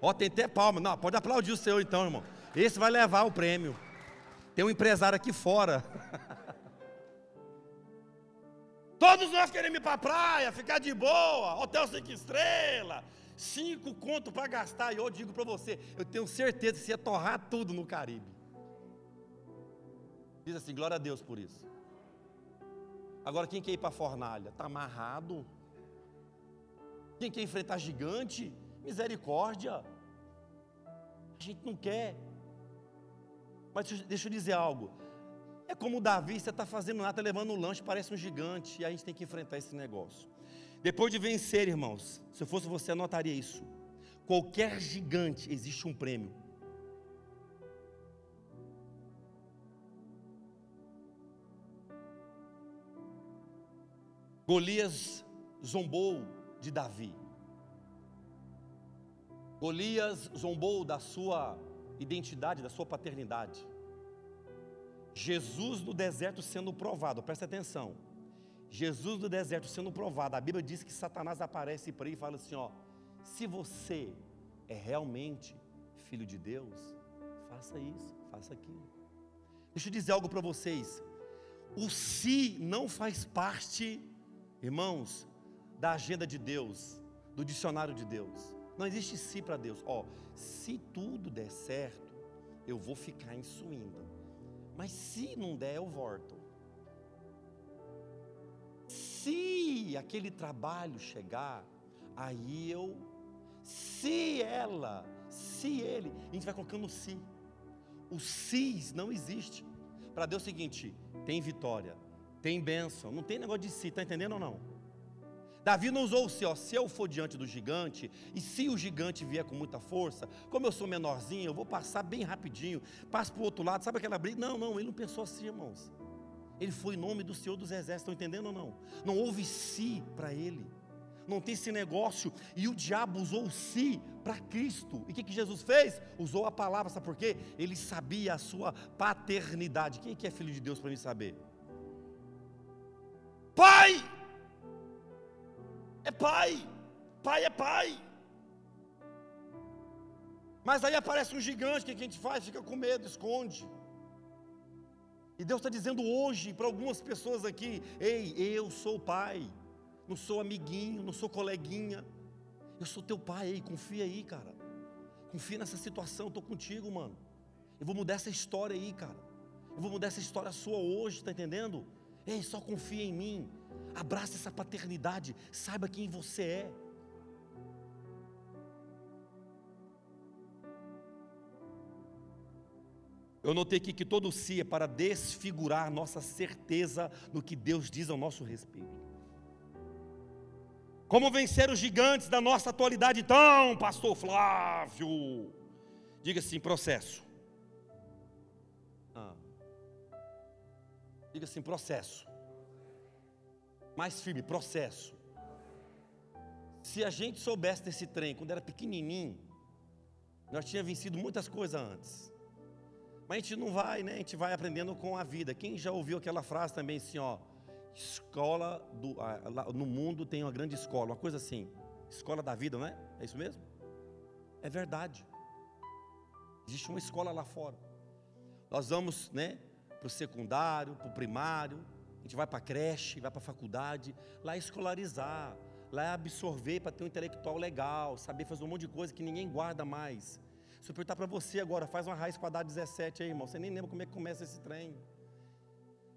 Ó, tem até palma. Não, pode aplaudir o Senhor então, irmão. Esse vai levar o prêmio. Tem um empresário aqui fora. Todos nós queremos ir para a praia, ficar de boa, hotel cinco estrelas, cinco conto para gastar. E eu digo para você, eu tenho certeza que você ia torrar tudo no Caribe. Diz assim, glória a Deus por isso. Agora, quem quer ir para a fornalha? Está amarrado. Quem quer enfrentar gigante? Misericórdia. A gente não quer. Mas deixa eu dizer algo. É como o Davi, você está fazendo nada, está levando um lanche, parece um gigante, e a gente tem que enfrentar esse negócio. Depois de vencer, irmãos, se eu fosse você, anotaria isso. Qualquer gigante existe um prêmio. Golias zombou de Davi. Golias zombou da sua identidade, da sua paternidade. Jesus no deserto sendo provado, presta atenção. Jesus no deserto sendo provado, a Bíblia diz que Satanás aparece para ele e fala assim: ó, se você é realmente filho de Deus, faça isso, faça aquilo. Deixa eu dizer algo para vocês. O se não faz parte, irmãos, da agenda de Deus, do dicionário de Deus. Não existe se para Deus. Ó, se tudo der certo, eu vou ficar em Suína. Mas se não der, eu volto. Se aquele trabalho chegar, aí eu. Se ela, se ele, a gente vai colocando se. O se não existe. Para Deus é o seguinte: tem vitória, tem bênção, não tem negócio de si, está entendendo ou não? Davi não usou o se, ó, se eu for diante do gigante, e se o gigante vier com muita força, como eu sou menorzinho, eu vou passar bem rapidinho, passo para o outro lado, sabe aquela briga? Não, não, ele não pensou assim, irmãos. Ele foi em nome do Senhor dos Exércitos, estão entendendo ou não? Não houve si para ele. Não tem esse negócio. E o diabo usou o si para Cristo. E o que, que Jesus fez? Usou a palavra, sabe por quê? Ele sabia a sua paternidade. Quem que é filho de Deus para mim saber? Pai! É pai. Pai é pai. Mas aí aparece um gigante, o que a gente faz? Fica com medo, esconde. E Deus está dizendo hoje para algumas pessoas aqui: Ei, eu sou o pai, não sou amiguinho, não sou coleguinha, eu sou teu pai, ei, confia aí, cara. Confia nessa situação, estou contigo, mano. Eu vou mudar essa história aí, cara. Eu vou mudar essa história sua hoje, está entendendo? Ei, só confia em mim. Abraça essa paternidade, saiba quem você é. Eu notei aqui que todo si é para desfigurar nossa certeza no que Deus diz ao nosso respeito. Como vencer os gigantes da nossa atualidade, então, Pastor Flávio? Diga assim: processo. Ah. Diga assim: processo mais firme, processo. Se a gente soubesse desse trem quando era pequenininho, nós tínhamos vencido muitas coisas antes. Mas a gente não vai, né? A gente vai aprendendo com a vida. Quem já ouviu aquela frase também assim, ó, escola do, no mundo tem uma grande escola, uma coisa assim, escola da vida, não é? É isso mesmo? É verdade. Existe uma escola lá fora. Nós vamos, né, para o secundário, para o primário, a gente vai para a creche, vai para a faculdade, lá é escolarizar, lá é absorver para ter um intelectual legal, saber fazer um monte de coisa que ninguém guarda mais. Se eu perguntar para você agora, faz uma raiz quadrada 17 aí, irmão, você nem lembra como é que começa esse trem.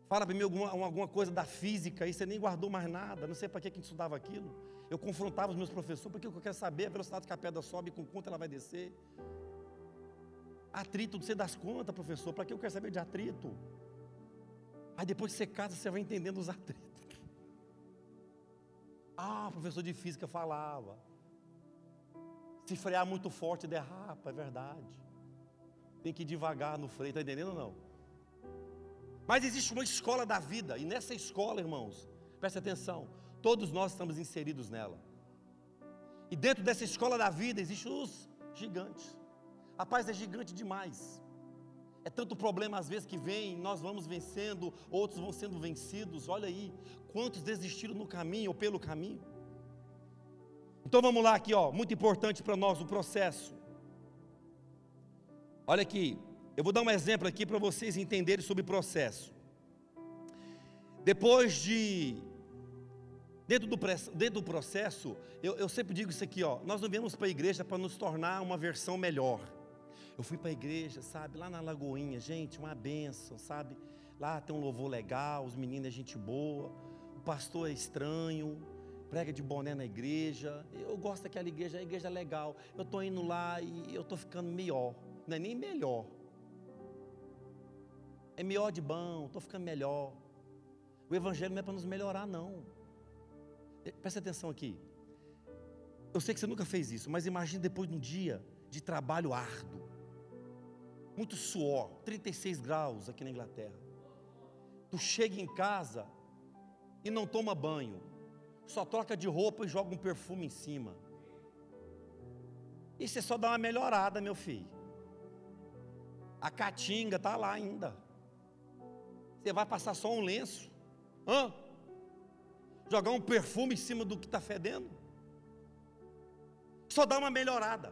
Fala para mim alguma, alguma coisa da física aí, você nem guardou mais nada, não sei para que a gente estudava aquilo. Eu confrontava os meus professores, porque eu quero saber a velocidade que a pedra sobe, com quanto ela vai descer. Atrito, você das contas, professor, para que eu quero saber de atrito? Aí depois que você casa, você vai entendendo os atritos. Ah, o professor de física falava. Se frear muito forte, derrapa, é verdade. Tem que ir devagar no freio, está entendendo ou não? Mas existe uma escola da vida, e nessa escola, irmãos, preste atenção, todos nós estamos inseridos nela. E dentro dessa escola da vida existem os gigantes. Rapaz, é gigante demais. É tanto problema às vezes que vem, nós vamos vencendo, outros vão sendo vencidos. Olha aí, quantos desistiram no caminho ou pelo caminho. Então vamos lá aqui, ó, muito importante para nós o processo. Olha aqui, eu vou dar um exemplo aqui para vocês entenderem sobre processo. Depois de dentro do, dentro do processo, eu, eu sempre digo isso aqui, ó, nós não viemos para a igreja para nos tornar uma versão melhor. Eu fui para a igreja, sabe, lá na Lagoinha, gente, uma benção, sabe? Lá tem um louvor legal, os meninos é gente boa, o pastor é estranho, prega de boné na igreja. Eu gosto daquela igreja, a igreja é legal. Eu estou indo lá e eu estou ficando melhor, não é nem melhor. É melhor de bom, estou ficando melhor. O Evangelho não é para nos melhorar, não. Eh, presta atenção aqui. Eu sei que você nunca fez isso, mas imagine depois de um dia de trabalho árduo, muito suor, 36 graus aqui na Inglaterra. Tu chega em casa e não toma banho, só troca de roupa e joga um perfume em cima. E você só dá uma melhorada, meu filho. A caatinga está lá ainda. Você vai passar só um lenço. Hã? Jogar um perfume em cima do que está fedendo? Só dá uma melhorada.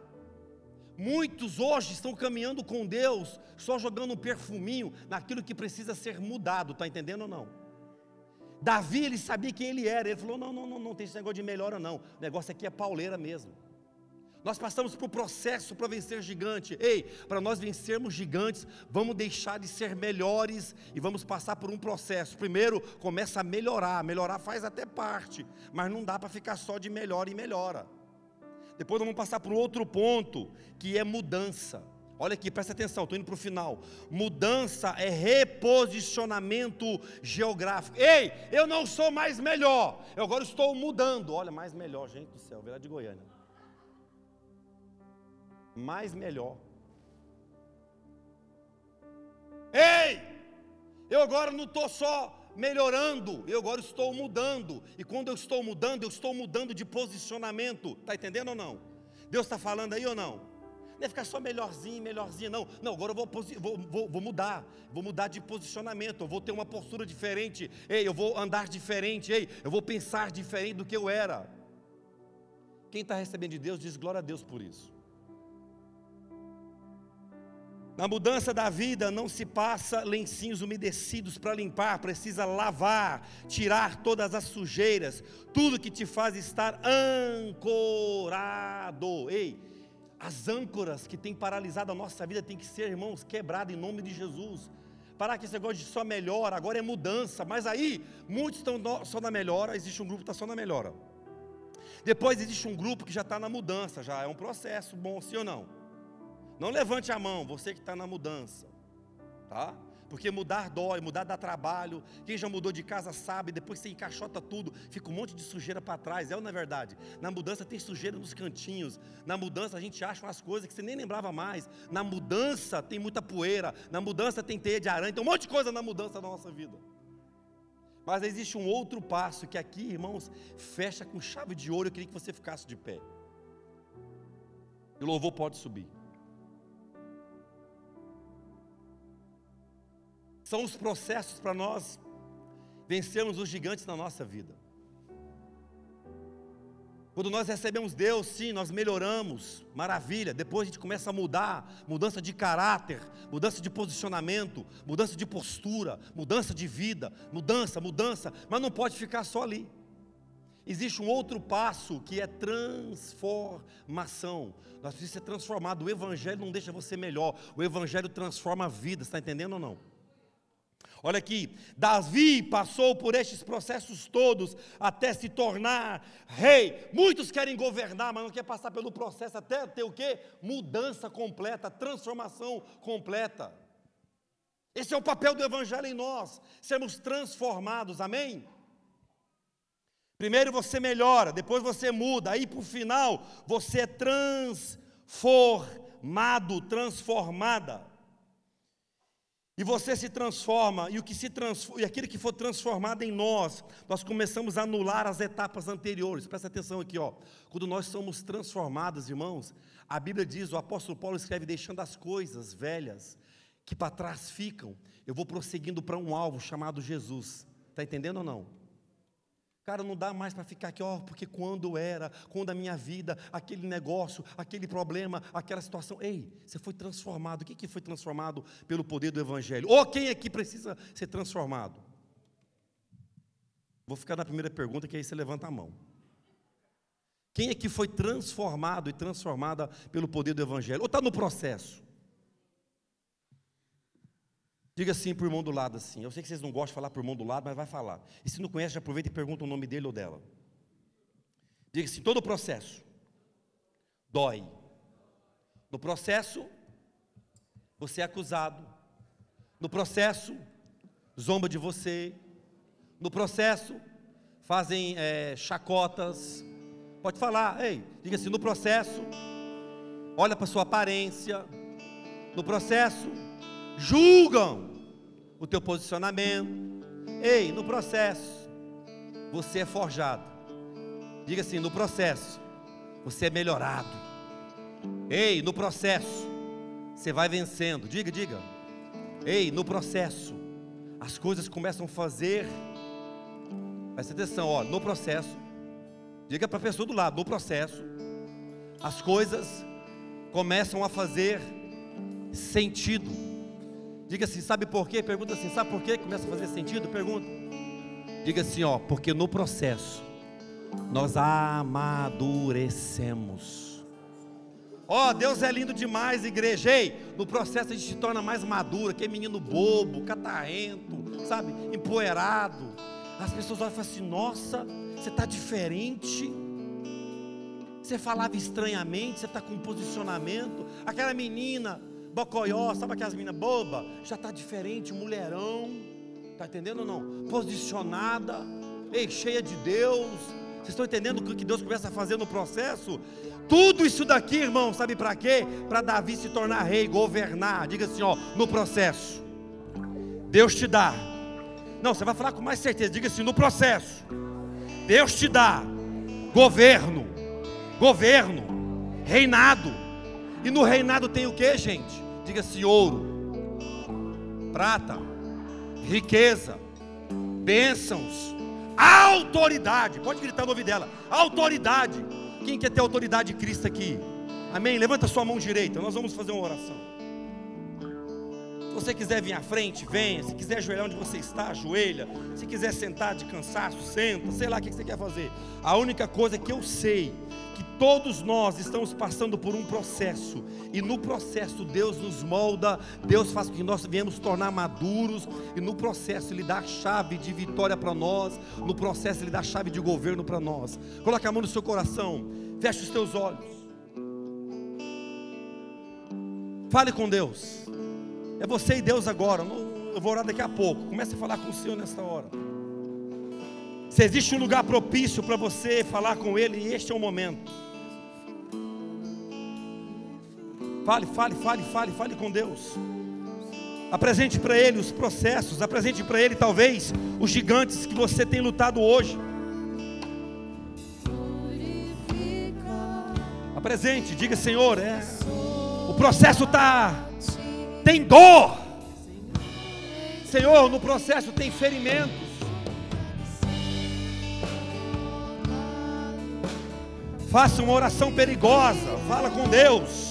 Muitos hoje estão caminhando com Deus, só jogando um perfuminho naquilo que precisa ser mudado, está entendendo ou não? Davi, ele sabia quem ele era, ele falou: não, não, não, não tem esse negócio de melhora, não. O negócio aqui é pauleira mesmo. Nós passamos por um processo para vencer gigante. Ei, para nós vencermos gigantes, vamos deixar de ser melhores e vamos passar por um processo. Primeiro, começa a melhorar. Melhorar faz até parte, mas não dá para ficar só de melhora e melhora. Depois vamos passar por outro ponto, que é mudança. Olha aqui, presta atenção, estou indo para o final. Mudança é reposicionamento geográfico. Ei, eu não sou mais melhor, eu agora estou mudando. Olha, mais melhor, gente do céu, Vila de Goiânia. Mais melhor. Ei, eu agora não estou só melhorando, eu agora estou mudando. E quando eu estou mudando, eu estou mudando de posicionamento. Está entendendo ou não? Deus está falando aí ou não? Não é ficar só melhorzinho, melhorzinho, não. Não, agora eu vou, vou, vou, vou mudar. Vou mudar de posicionamento. Eu vou ter uma postura diferente. Ei, eu vou andar diferente. Ei, eu vou pensar diferente do que eu era. Quem está recebendo de Deus diz glória a Deus por isso. Na mudança da vida não se passa lencinhos umedecidos para limpar, precisa lavar, tirar todas as sujeiras, tudo que te faz estar ancorado. Ei, as âncoras que têm paralisado a nossa vida tem que ser, irmãos, quebrada em nome de Jesus. Parar que esse negócio de só melhora, agora é mudança, mas aí muitos estão só na melhora, existe um grupo que está só na melhora. Depois existe um grupo que já está na mudança, já é um processo bom, sim ou não? Não levante a mão, você que está na mudança, tá? Porque mudar dói, mudar dá trabalho. Quem já mudou de casa sabe, depois você encaixota tudo, fica um monte de sujeira para trás. É ou não é verdade? Na mudança tem sujeira nos cantinhos. Na mudança a gente acha umas coisas que você nem lembrava mais. Na mudança tem muita poeira. Na mudança tem teia de aranha. Tem um monte de coisa na mudança da nossa vida. Mas existe um outro passo que aqui, irmãos, fecha com chave de ouro. Eu queria que você ficasse de pé. E o louvor pode subir. São os processos para nós vencermos os gigantes na nossa vida. Quando nós recebemos Deus, sim, nós melhoramos, maravilha. Depois a gente começa a mudar, mudança de caráter, mudança de posicionamento, mudança de postura, mudança de vida, mudança, mudança, mas não pode ficar só ali. Existe um outro passo que é transformação. Nós precisamos ser transformados. O Evangelho não deixa você melhor, o Evangelho transforma a vida, está entendendo ou não? Olha aqui, Davi passou por estes processos todos até se tornar rei. Muitos querem governar, mas não quer passar pelo processo até ter o quê? Mudança completa, transformação completa. Esse é o papel do evangelho em nós, sermos transformados. Amém? Primeiro você melhora, depois você muda, aí o final você é transformado, transformada e você se transforma, e o que se transforma, e aquilo que for transformado em nós, nós começamos a anular as etapas anteriores. Presta atenção aqui, ó. Quando nós somos transformados, irmãos, a Bíblia diz, o apóstolo Paulo escreve deixando as coisas velhas que para trás ficam, eu vou prosseguindo para um alvo chamado Jesus. Está entendendo ou não? Cara, não dá mais para ficar aqui, ó, porque quando era, quando a minha vida, aquele negócio, aquele problema, aquela situação. Ei, você foi transformado. O que, que foi transformado pelo poder do Evangelho? Ou quem aqui precisa ser transformado? Vou ficar na primeira pergunta, que aí você levanta a mão. Quem aqui foi transformado e transformada pelo poder do Evangelho? Ou está no processo? Diga assim para o irmão do lado assim. Eu sei que vocês não gostam de falar para o irmão do lado, mas vai falar. E se não conhece, já aproveita e pergunta o nome dele ou dela. Diga assim: todo o processo dói. No processo, você é acusado. No processo, zomba de você. No processo, fazem é, chacotas. Pode falar, ei, diga assim: no processo, olha para sua aparência. No processo, julgam o teu posicionamento. Ei, no processo, você é forjado. Diga assim: no processo, você é melhorado. Ei, no processo, você vai vencendo. Diga, diga. Ei, no processo, as coisas começam a fazer. Presta atenção, ó, no processo. Diga para a pessoa do lado, no processo, as coisas começam a fazer sentido. Diga assim, sabe por quê? Pergunta assim, sabe por quê? Começa a fazer sentido? Pergunta. Diga assim, ó, porque no processo nós amadurecemos. Ó, Deus é lindo demais, igreja. Ei, no processo a gente se torna mais maduro, que é menino bobo, catarrento, sabe, empoeirado. As pessoas olham e falam assim: nossa, você está diferente. Você falava estranhamente, você está com um posicionamento. Aquela menina, bocoió, sabe aquelas meninas boba? Já está diferente, mulherão. Está entendendo ou não? Posicionada, ei, cheia de Deus. Vocês estão entendendo o que Deus começa a fazer no processo? Tudo isso daqui, irmão, sabe para quê? Para Davi se tornar rei, governar. Diga assim, ó, no processo. Deus te dá. Não, você vai falar com mais certeza. Diga assim, no processo. Deus te dá governo, governo, reinado. E no reinado tem o que, gente? Diga assim, ouro, prata, riqueza, bênçãos, autoridade. Pode gritar no ouvido dela. Autoridade quem quer ter autoridade de Cristo aqui? Amém? Levanta sua mão direita, nós vamos fazer uma oração. Se você quiser vir à frente, venha. Se quiser ajoelhar onde você está, ajoelha. Se quiser sentar de cansaço, senta. Sei lá o que você quer fazer. A única coisa que eu sei que todos nós estamos passando por um processo, e no processo Deus nos molda, Deus faz com que nós venhamos tornar maduros, e no processo Ele dá a chave de vitória para nós, no processo Ele dá a chave de governo para nós. Coloque a mão no seu coração, feche os teus olhos, fale com Deus, é você e Deus agora. Eu vou orar daqui a pouco. Comece a falar com o Senhor nesta hora. Se existe um lugar propício para você falar com Ele, este é o momento. Fale, fale, fale, fale, fale com Deus. Apresente para Ele os processos, apresente para Ele talvez os gigantes que você tem lutado hoje. Apresente, diga Senhor, é, o processo está, tem dor. Senhor, no processo tem ferimento. Faça uma oração perigosa. Fala com Deus.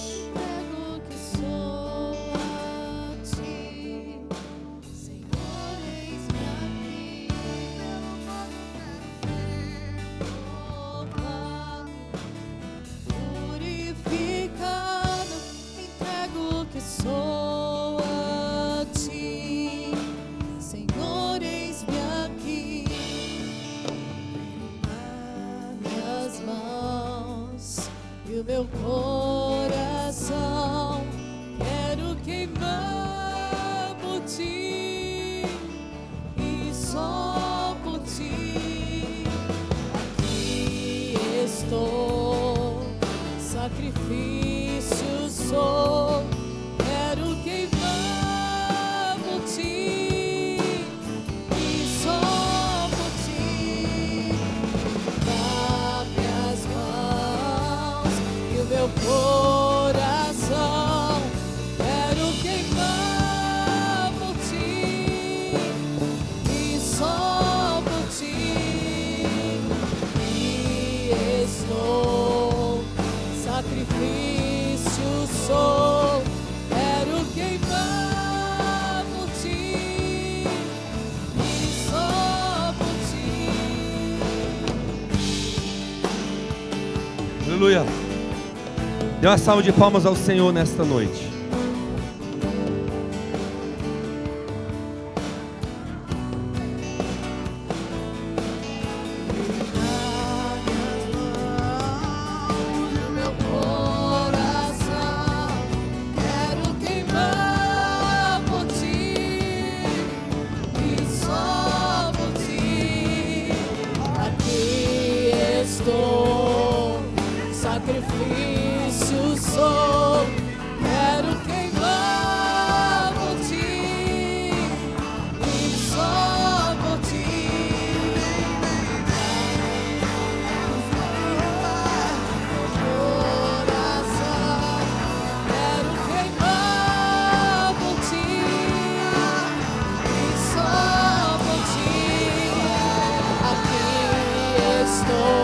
sacrifício sou. Dê uma salva de palmas ao Senhor nesta noite. Oh.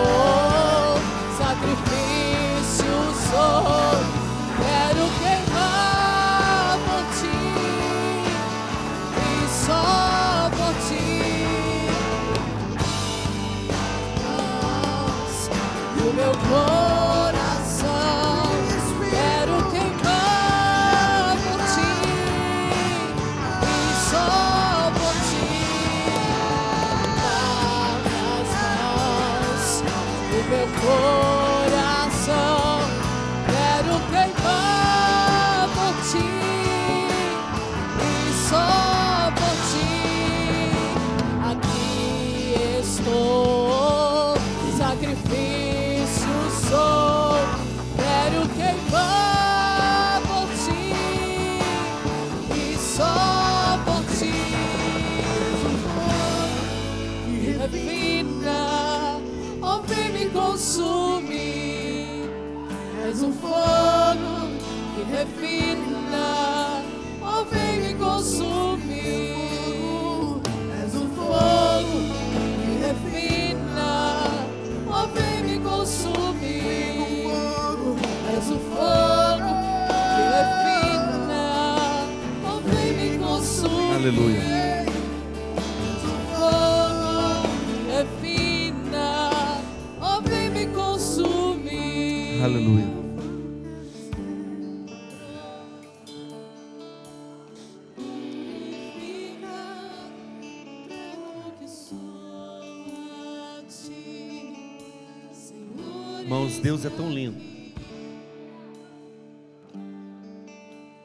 Irmãos, Deus é tão lindo.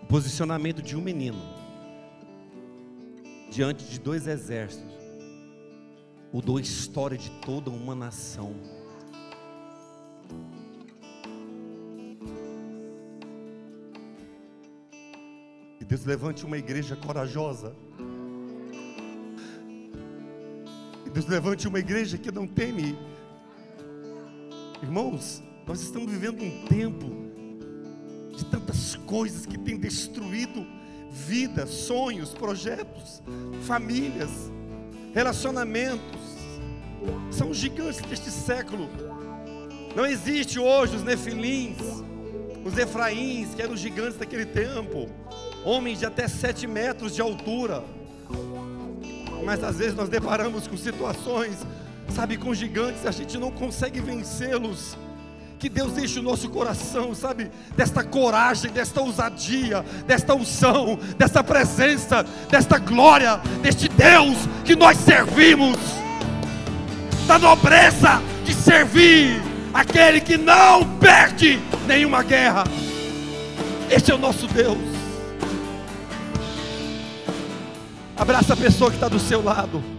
O posicionamento de um menino diante de dois exércitos mudou a história de toda uma nação. Que Deus levante uma igreja corajosa. Que Deus levante uma igreja que não teme. Irmãos, nós estamos vivendo um tempo de tantas coisas que têm destruído vidas, sonhos, projetos, famílias, relacionamentos. São gigantes deste século. Não existe hoje os nefilins, os efraíns, que eram os gigantes daquele tempo, homens de até sete metros de altura. Mas às vezes nós deparamos com situações, sabe, com gigantes, a gente não consegue vencê-los. Que Deus deixe o nosso coração, sabe, desta coragem, desta ousadia, desta unção, desta presença, desta glória, deste Deus que nós servimos, da nobreza de servir aquele que não perde nenhuma guerra. Este é o nosso Deus. Abraça a pessoa que está do seu lado.